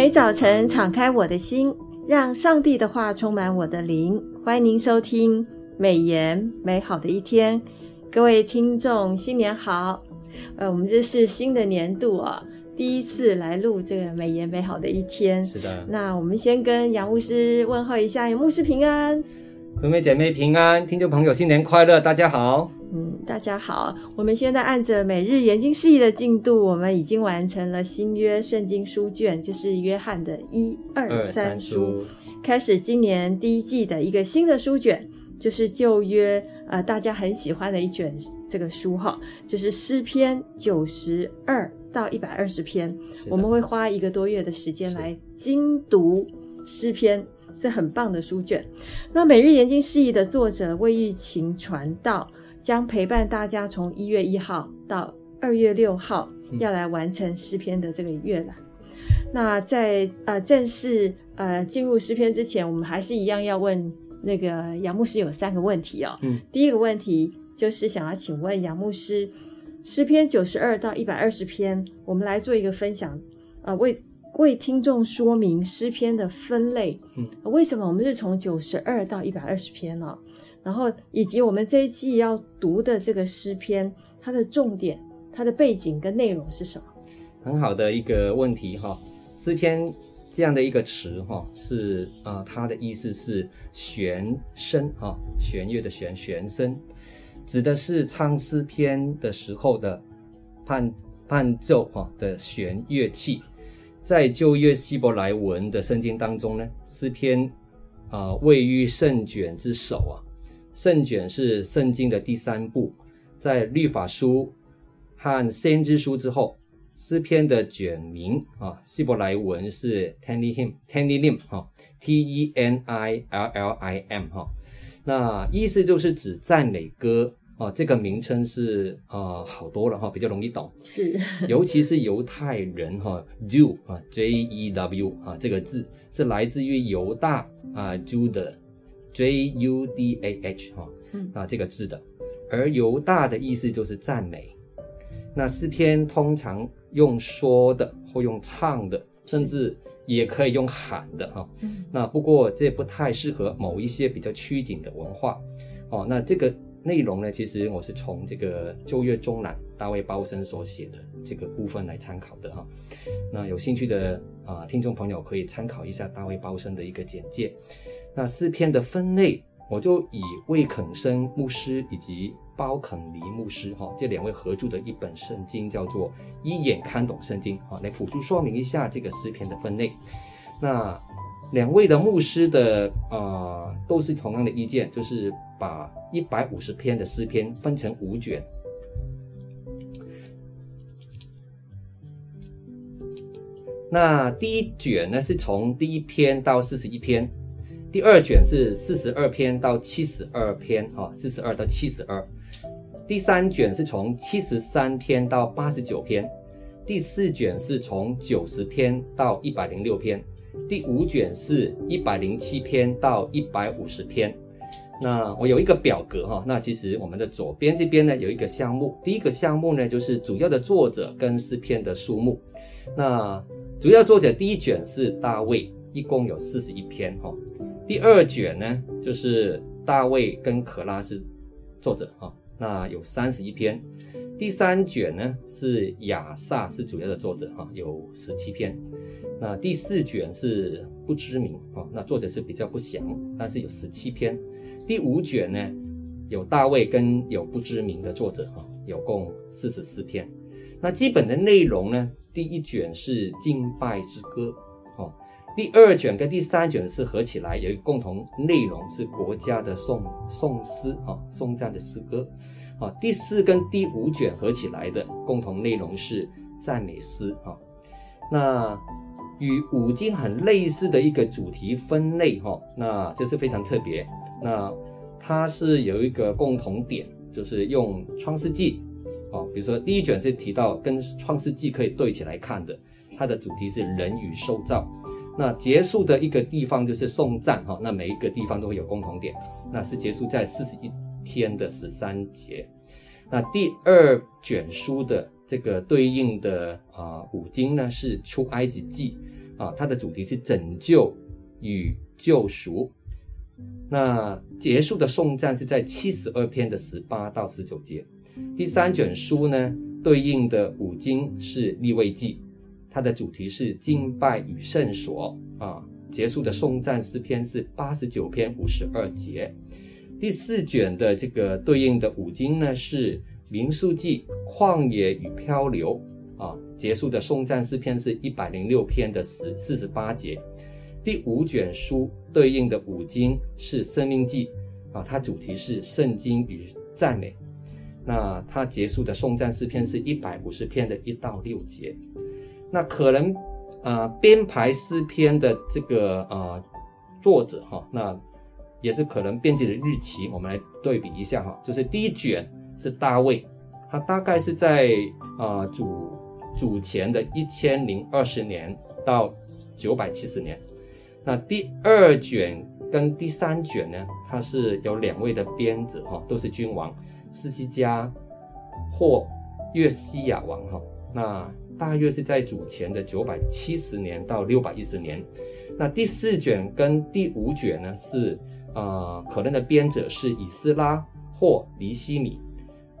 每早晨敞开我的心，让上帝的话充满我的灵。欢迎您收听美言美好的一天，各位听众新年好。呃，我们这是新的年度啊，第一次来录这个美言美好的一天。是的。那我们先跟杨牧师问候一下，杨牧师平安，姊妹姐妹平安，听众朋友新年快乐，大家好。嗯，大家好。我们现在按着每日研经释义的进度，我们已经完成了新约圣经书卷，就是约翰的一二三书，开始今年第一季的一个新的书卷，就是旧约呃大家很喜欢的一卷这个书哈，就是诗篇九十二到一百二十篇，我们会花一个多月的时间来精读诗篇，是很棒的书卷。那每日研经释义的作者魏玉琴传道。将陪伴大家从一月一号到二月六号，要来完成诗篇的这个阅览。那在呃正式呃进入诗篇之前，我们还是一样要问那个杨牧师有三个问题哦。嗯，第一个问题就是想要请问杨牧师，诗篇九十二到一百二十篇，我们来做一个分享，呃，为为听众说明诗篇的分类。嗯，为什么我们是从九十二到一百二十篇呢？然后以及我们这一季要读的这个诗篇，它的重点、它的背景跟内容是什么？很好的一个问题哈。诗篇这样的一个词哈，是啊、它的意思是弦声哈，弦乐的弦，弦声，指的是唱诗篇的时候的伴伴奏哈的弦乐器。在旧约希伯来文的圣经当中呢，诗篇啊、位于圣卷之首啊。圣卷是圣经的第三部，在律法书和先知书之后，诗篇的卷名啊，希伯来文是 Tehillim，Tehillim 哈，T E N I L L I M 哈，那意思就是指赞美歌啊，这个名称是啊好多了哈，比较容易懂，是，尤其是犹太人哈，Jew 啊，J E W 啊，这个字是来自于犹大啊，Judah。J U D A H 哈，啊这个字的，而犹大的意思就是赞美。那诗篇通常用说的或用唱的，甚至也可以用喊的哈。那不过这不太适合某一些比较拘谨的文化哦。那这个内容呢，其实我是从这个旧约中南大卫鲍森所写的这个部分来参考的哈。那有兴趣的啊听众朋友可以参考一下大卫鲍森的一个简介。那诗篇的分类，我就以魏肯生牧师以及包肯尼牧师哈这两位合著的一本圣经，叫做《一眼看懂圣经》哈，来辅助说明一下这个诗篇的分类。那两位的牧师的啊、呃，都是同样的意见，就是把一百五十篇的诗篇分成五卷。那第一卷呢，是从第一篇到四十一篇。第二卷是四十二篇到七十二篇，哈，四十二到七十二。第三卷是从七十三篇到八十九篇。第四卷是从九十篇到一百零六篇。第五卷是一百零七篇到一百五十篇。那我有一个表格，哈，那其实我们的左边这边呢有一个项目，第一个项目呢就是主要的作者跟诗篇的数目。那主要作者第一卷是大卫，一共有四十一篇，哈。第二卷呢，就是大卫跟可拉是作者哈，那有三十一篇。第三卷呢是亚萨是主要的作者哈，有十七篇。那第四卷是不知名哈，那作者是比较不详，但是有十七篇。第五卷呢有大卫跟有不知名的作者哈，有共四十四篇。那基本的内容呢，第一卷是敬拜之歌哦。第二卷跟第三卷是合起来，有一个共同内容是国家的颂颂诗啊，颂赞的诗歌啊。第四跟第五卷合起来的共同内容是赞美诗啊。那与五经很类似的一个主题分类哈，那这是非常特别。那它是有一个共同点，就是用创世纪啊，比如说第一卷是提到跟创世纪可以对起来看的，它的主题是人与受造。那结束的一个地方就是颂赞哈，那每一个地方都会有共同点，那是结束在四十一篇的十三节。那第二卷书的这个对应的啊五经呢是出埃及记啊，它的主题是拯救与救赎。那结束的颂赞是在七十二篇的十八到十九节。第三卷书呢，对应的五经是立位记，它的主题是敬拜与圣所啊。结束的颂赞诗篇是八十九篇五十二节。第四卷的这个对应的五经呢是民数记旷野与漂流啊。结束的颂赞诗篇是一百零六篇的十四十八节。第五卷书对应的五经是生命记啊，它主题是圣经与赞美。那它结束的颂赞诗篇是一百五十篇的一到六节。那可能啊、编排诗篇的这个啊、作者哈，那也是可能编辑的日期，我们来对比一下哈。就是第一卷是大卫，他大概是在啊、呃、主主前的一千零二十年到九百七十年。那第二卷跟第三卷呢，它是有两位的编者哈，都是君王，士西家或约西亚王哈。那大约是在主前的九百七十年到六百一十年。那第四卷跟第五卷呢，是啊、呃，可能的编者是以斯拉或尼西米。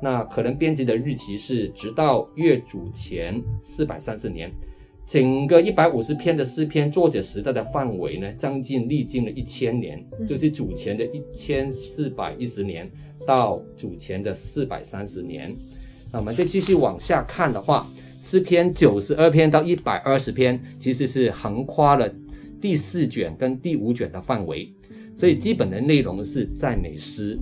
那可能编辑的日期是直到约主前四百三十年。整个一百五十篇的诗篇，作者时代的范围呢，将近历经了一千年，就是主前的一千四百一十年到主前的四百三十年。那我们再继续往下看的话，诗篇九十二篇到一百二十篇，其实是横跨了第四卷跟第五卷的范围，所以基本的内容是赞美诗，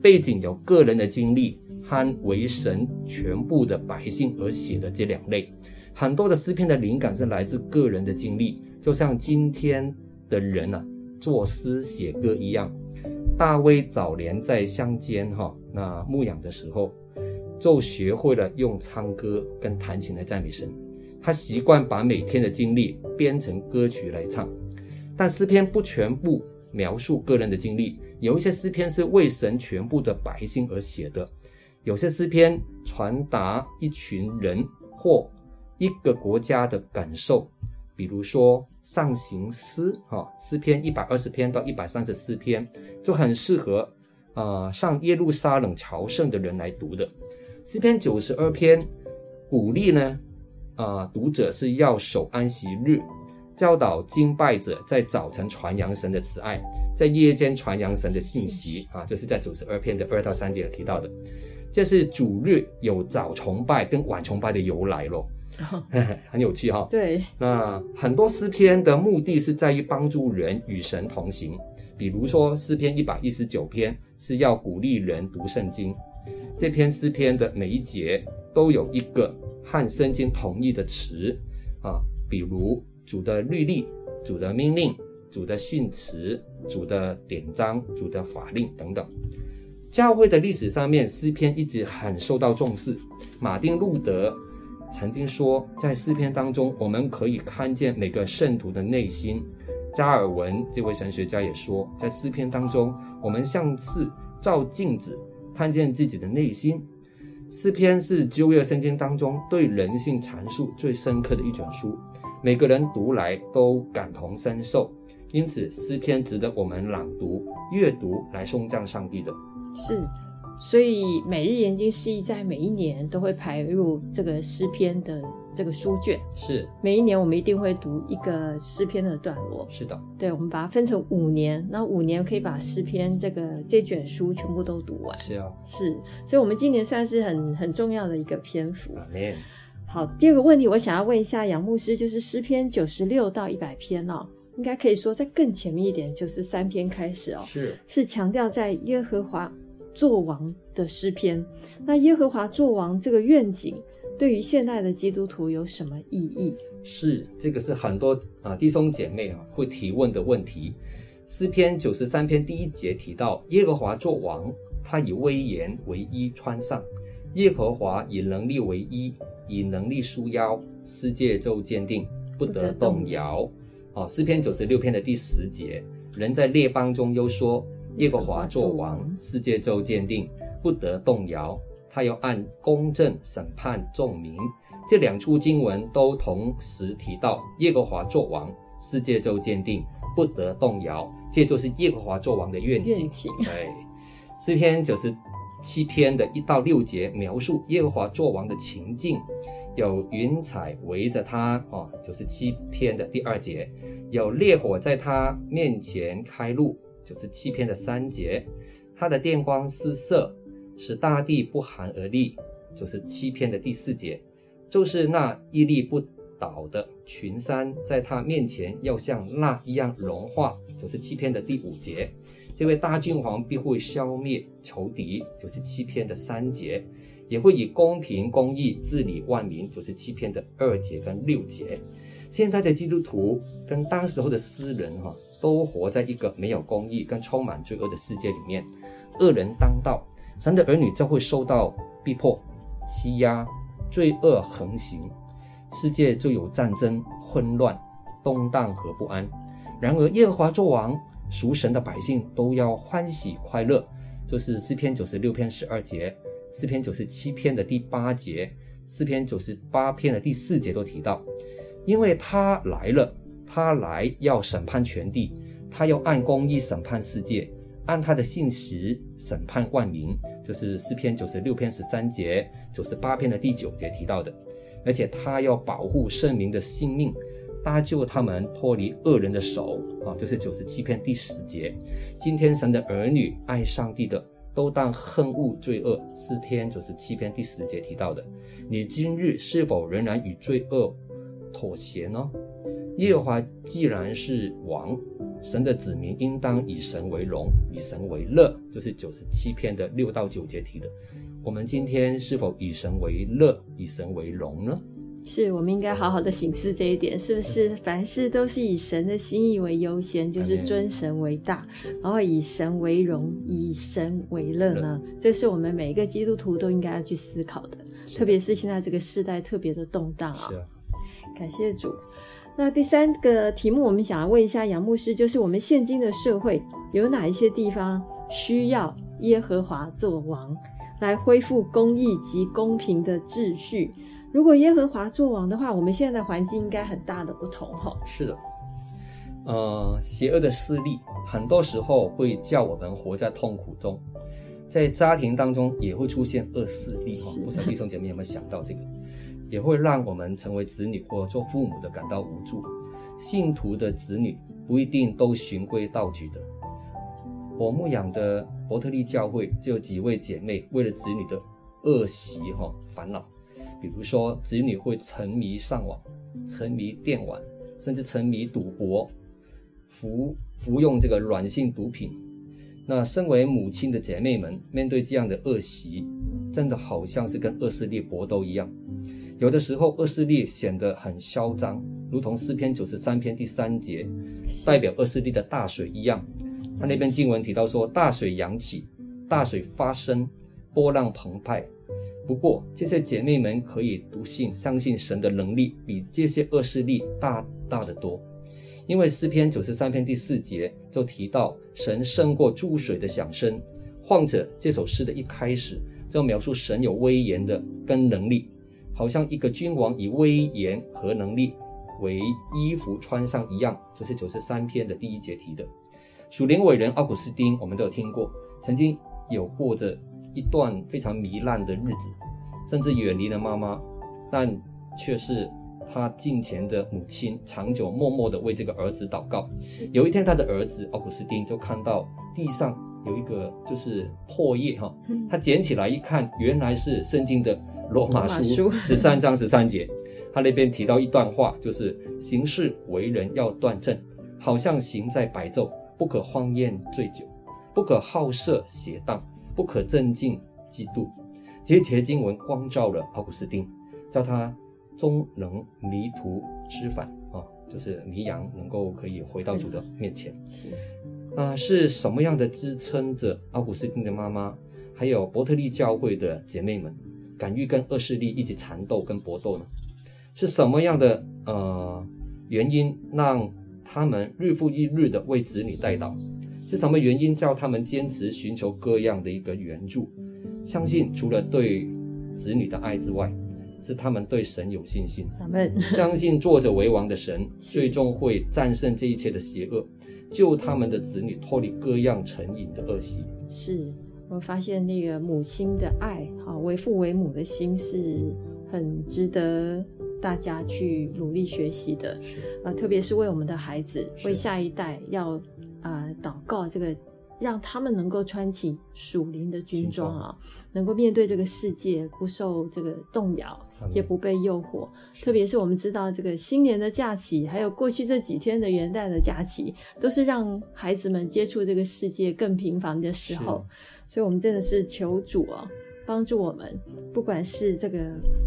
背景有个人的经历和为神全部的百姓而写的这两类。很多的诗篇的灵感是来自个人的经历，就像今天的人啊，作诗写歌一样。大卫早年在乡间哈，那牧养的时候，就学会了用唱歌跟弹琴来赞美神。他习惯把每天的经历编成歌曲来唱。但诗篇不全部描述个人的经历，有一些诗篇是为神全部的百姓而写的，有些诗篇传达一群人或一个国家的感受，比如说上行诗，哈，诗篇一百二十篇到一百三十四篇，就很适合啊、上耶路撒冷朝圣的人来读的。诗篇九十二篇鼓励呢，啊、呃、读者是要守安息日，教导敬拜者在早晨传扬神的慈爱，在夜间传扬神的信息啊，就是在九十二篇的二到三节有提到的，这是主日有早崇拜跟晚崇拜的由来咯。很有趣哈、哦，对。那很多诗篇的目的是在于帮助人与神同行，比如说诗篇一百一十九篇是要鼓励人读圣经。这篇诗篇的每一节都有一个和圣经同义的词啊，比如主的律例、主的命令、主的训词、主的典章、主的法令等等。教会的历史上面，诗篇一直很受到重视。马丁路德。曾经说，在诗篇当中，我们可以看见每个圣徒的内心。加尔文这位神学家也说，在诗篇当中，我们像是照镜子，看见自己的内心。诗篇是旧约圣经当中对人性阐述最深刻的一卷书，每个人读来都感同身受，因此诗篇值得我们朗读、阅读来颂赞上帝的。是。所以每日研经释义在每一年都会排入这个诗篇的这个书卷。是，每一年我们一定会读一个诗篇的段落。是的，对，我们把它分成五年，那五年可以把诗篇这个这卷书全部都读完。是啊，是，所以我们今年算是很很重要的一个篇幅。好，第二个问题我想要问一下杨牧师，就是诗篇九十六到一百篇哦，应该可以说在更前面一点，就是三篇开始哦，是是强调在耶和华。作王的诗篇，那耶和华作王这个愿景，对于现代的基督徒有什么意义？是，这个是很多啊弟兄姐妹啊会提问的问题。诗篇九十三篇第一节提到耶和华作王，他以威严为衣穿上，耶和华以能力为衣，以能力束腰，世界就坚定，不得动摇。哦，诗篇九十六篇的第十节，人在列邦中又说。耶和华作王，世界就坚定，不得动摇。他要按公正审判众民。这两处经文都同时提到耶和华作王，世界就坚定，不得动摇。这就是耶和华作王的愿景。愿景对，诗篇九十七篇的一到六节描述耶和华作王的情境，有云彩围着他，哦，九十七篇的第二节，有烈火在他面前开路，九十七篇的三节，他的电光四射，使大地不寒而栗，九十七篇的第四节，就是那屹立不倒的群山，在他面前要像蜡一样融化，九十七篇的第五节，这位大君王必会消灭仇敌，九十七篇的三节，也会以公平公义治理万民，九十七篇的二节跟六节。现在的基督徒跟当时候的诗人哈，都活在一个没有公义跟充满罪恶的世界里面，恶人当道，神的儿女就会受到逼迫、欺压、罪恶横行。世界就有战争、混乱、动荡和不安。然而，耶和华作王，属神的百姓都要欢喜快乐。就是诗篇九十六篇十二节，诗篇九十七篇的第八节，诗篇九十八篇的第四节都提到，因为他来了，他来要审判全地，他要按公义审判世界，按他的信实审判冠名。就是诗篇九十六篇十三节，九十八篇的第九节提到的。而且他要保护圣民的性命，搭救他们脱离恶人的手啊！就是九十七篇第十节。今天神的儿女爱上帝的，都当恨恶罪恶。诗篇九十七篇第十节提到的。你今日是否仍然与罪恶妥协呢？耶和华既然是王，神的子民应当以神为荣，以神为乐。就是九十七篇的六到九节提的。我们今天是否以神为乐，以神为荣呢？是，我们应该好好的省思这一点，是不是？凡事都是以神的心意为优先，就是尊神为大，然后以神为荣，以神为乐呢？这是我们每一个基督徒都应该要去思考的，特别是现在这个时代特别的动荡啊。是啊，感谢主。那第三个题目，我们想要问一下杨牧师，就是我们现今的社会有哪一些地方需要耶和华作王？来恢复公义及公平的秩序。如果耶和华作王的话，我们现在的环境应该很大的不同哈。是的，呃，邪恶的势力很多时候会叫我们活在痛苦中，在家庭当中也会出现恶势力哈。不知道弟兄姐妹有没有想到这个？也会让我们成为子女或做父母的感到无助。信徒的子女不一定都循规蹈矩的。我牧养的伯特利教会就有几位姐妹为了子女的恶习哈烦恼，比如说子女会沉迷上网、沉迷电玩，甚至沉迷赌博、服服用这个软性毒品。那身为母亲的姐妹们面对这样的恶习，真的好像是跟恶势力搏斗一样。有的时候恶势力显得很嚣张，如同诗篇九十三篇第三节代表恶势力的大水一样。他那篇经文提到说，大水扬起，大水发生，波浪澎湃。不过这些姐妹们可以笃信，相信神的能力比这些恶势力大大的多。因为诗篇九十三篇第四节就提到，神胜过诸水的响声。况且这首诗的一开始就描述神有威严的跟能力，好像一个君王以威严和能力为衣服穿上一样，这是九十三篇的第一节提的。属灵伟人奥古斯丁，我们都有听过，曾经有过着一段非常糜烂的日子，甚至远离了妈妈，但却是他近前的母亲，长久默默地为这个儿子祷告。有一天，他的儿子奥古斯丁就看到地上有一个就是破页哈，他捡起来一看，原来是圣经的罗马书 十三章十三节，他那边提到一段话，就是行事为人要端正，好像行在白昼。不可荒宴醉酒，不可好色邪荡，不可争竞嫉妒。这些经文光照了奥古斯丁，叫他终能迷途知返啊，就是迷羊能够可以回到主的面前。是啊，是什么样的支撑着奥古斯丁的妈妈，还有伯特利教会的姐妹们，敢于跟恶势力一起缠斗跟搏斗呢？是什么样的呃原因让？他们日复一日的为子女代祷，是什么原因叫他们坚持寻求各样的一个援助？相信除了对子女的爱之外，是他们对神有信心，他们相信坐着为王的神 最终会战胜这一切的邪恶，救他们的子女脱离各样成瘾的恶习。是我发现那个母亲的爱，哈，为父为母的心是很值得大家去努力学习的，啊，特别是为我们的孩子，为下一代要啊祷告这个。让他们能够穿起属灵的军装啊，能够面对这个世界，不受这个动摇，也不被诱惑。特别是我们知道这个新年的假期，还有过去这几天的元旦的假期，都是让孩子们接触这个世界更频繁的时候。所以，我们真的是求主啊，帮助我们，不管是这个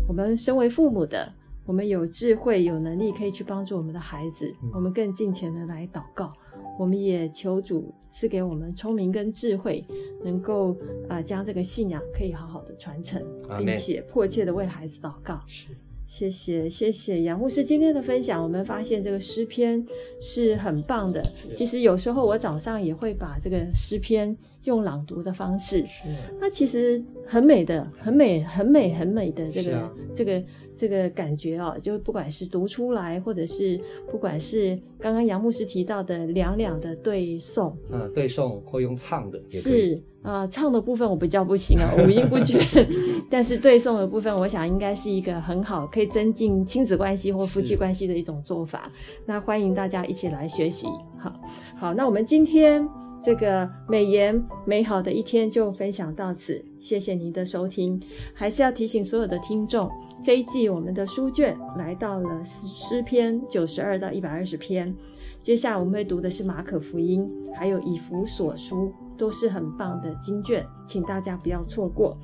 我们身为父母的，我们有智慧、有能力，可以去帮助我们的孩子，我们更尽情的来祷告。我们也求主赐给我们聪明跟智慧，能够啊、呃、将这个信仰可以好好的传承，并且迫切的为孩子祷告。是，谢谢谢谢杨牧师今天的分享。我们发现这个诗篇是很棒的。其实有时候我早上也会把这个诗篇用朗读的方式，是，那其实很美的，很美很美很美的这个、啊、这个。这个感觉啊，就不管是读出来，或者是不管是刚刚杨牧师提到的两两的对诵，嗯，对诵会用唱的，是啊、呃，唱的部分我比较不行啊，五音不全。但是对诵的部分，我想应该是一个很好可以增进亲子关系或夫妻关系的一种做法。那欢迎大家一起来学习。好，好，那我们今天这个美言美好的一天就分享到此，谢谢您的收听。还是要提醒所有的听众。这一季我们的书卷来到了诗篇九十二到一百二十篇，接下来我们会读的是马可福音，还有以弗所书，都是很棒的经卷，请大家不要错过。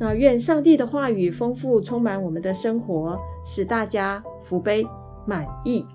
那愿上帝的话语丰富充满我们的生活，使大家福杯满溢。